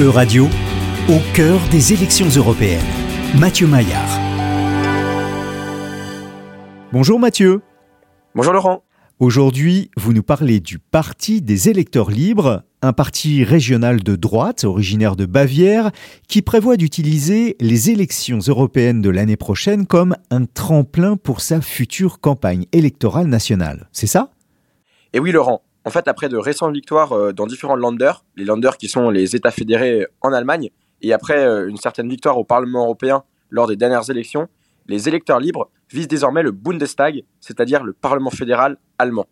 E-Radio, au cœur des élections européennes. Mathieu Maillard. Bonjour Mathieu. Bonjour Laurent. Aujourd'hui, vous nous parlez du Parti des électeurs libres, un parti régional de droite originaire de Bavière qui prévoit d'utiliser les élections européennes de l'année prochaine comme un tremplin pour sa future campagne électorale nationale. C'est ça? Et oui Laurent, en fait, après de récentes victoires euh, dans différents Länder, les Länder qui sont les États fédérés en Allemagne, et après euh, une certaine victoire au Parlement européen lors des dernières élections, les électeurs libres visent désormais le Bundestag, c'est-à-dire le Parlement fédéral allemand.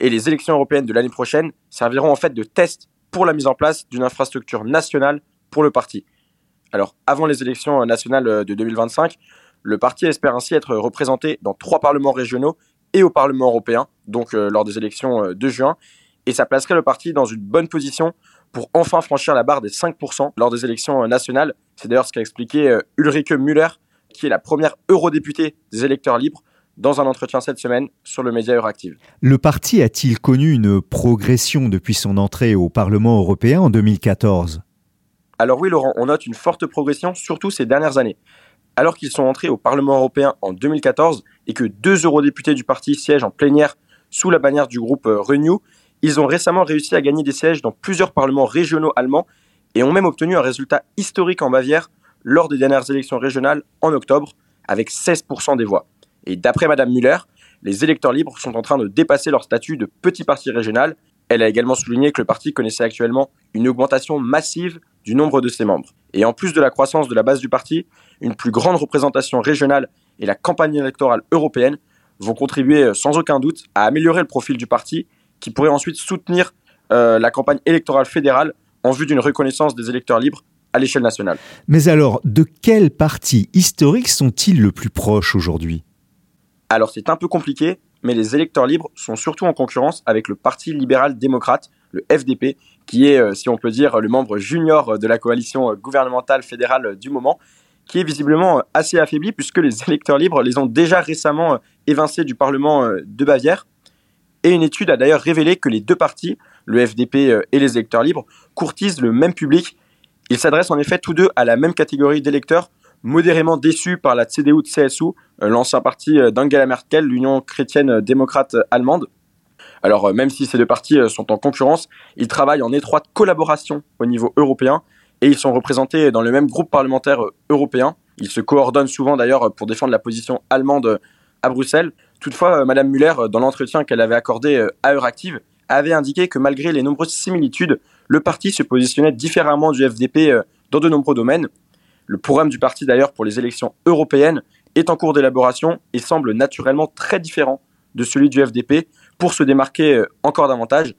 Et les élections européennes de l'année prochaine serviront en fait de test pour la mise en place d'une infrastructure nationale pour le parti. Alors, avant les élections nationales de 2025, le parti espère ainsi être représenté dans trois parlements régionaux et au Parlement européen, donc euh, lors des élections euh, de juin, et ça placerait le parti dans une bonne position pour enfin franchir la barre des 5% lors des élections euh, nationales. C'est d'ailleurs ce qu'a expliqué Ulrike Müller, qui est la première eurodéputée des électeurs libres, dans un entretien cette semaine sur le média Euractiv. Le parti a-t-il connu une progression depuis son entrée au Parlement européen en 2014 Alors oui Laurent, on note une forte progression, surtout ces dernières années alors qu'ils sont entrés au Parlement européen en 2014 et que deux eurodéputés du parti siègent en plénière sous la bannière du groupe euh, Renew, ils ont récemment réussi à gagner des sièges dans plusieurs parlements régionaux allemands et ont même obtenu un résultat historique en Bavière lors des dernières élections régionales en octobre, avec 16% des voix. Et d'après Madame Müller, les électeurs libres sont en train de dépasser leur statut de petit parti régional. Elle a également souligné que le parti connaissait actuellement une augmentation massive du nombre de ses membres. Et en plus de la croissance de la base du parti, une plus grande représentation régionale et la campagne électorale européenne vont contribuer euh, sans aucun doute à améliorer le profil du parti qui pourrait ensuite soutenir euh, la campagne électorale fédérale en vue d'une reconnaissance des électeurs libres à l'échelle nationale. Mais alors, de quel parti historique sont-ils le plus proches aujourd'hui? Alors c'est un peu compliqué, mais les électeurs libres sont surtout en concurrence avec le Parti libéral démocrate, le FDP, qui est, euh, si on peut dire, le membre junior de la coalition gouvernementale fédérale du moment, qui est visiblement assez affaibli puisque les électeurs libres les ont déjà récemment euh, évincés du Parlement euh, de Bavière. Et une étude a d'ailleurs révélé que les deux partis, le FDP et les électeurs libres, courtisent le même public. Ils s'adressent en effet tous deux à la même catégorie d'électeurs, modérément déçus par la CDU-CSU, l'ancien parti d'Angela Merkel, l'Union chrétienne démocrate allemande. Alors, euh, même si ces deux partis euh, sont en concurrence, ils travaillent en étroite collaboration au niveau européen et ils sont représentés dans le même groupe parlementaire euh, européen. Ils se coordonnent souvent d'ailleurs pour défendre la position allemande à Bruxelles. Toutefois, Madame Muller, dans l'entretien qu'elle avait accordé à Euractiv, avait indiqué que malgré les nombreuses similitudes, le parti se positionnait différemment du FDP dans de nombreux domaines. Le programme du parti d'ailleurs pour les élections européennes est en cours d'élaboration et semble naturellement très différent de celui du FDP, pour se démarquer euh, encore davantage.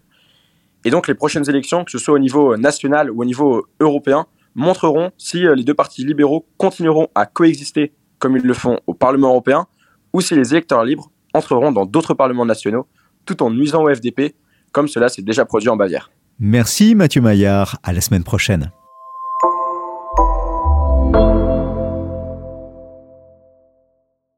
Et donc les prochaines élections, que ce soit au niveau euh, national ou au niveau euh, européen, montreront si les deux partis libéraux continueront à coexister comme ils le font au Parlement européen, ou si les électeurs libres entreront dans d'autres parlements nationaux, tout en nuisant au FDP, comme cela s'est déjà produit en Bavière. Merci Mathieu Maillard, à la semaine prochaine.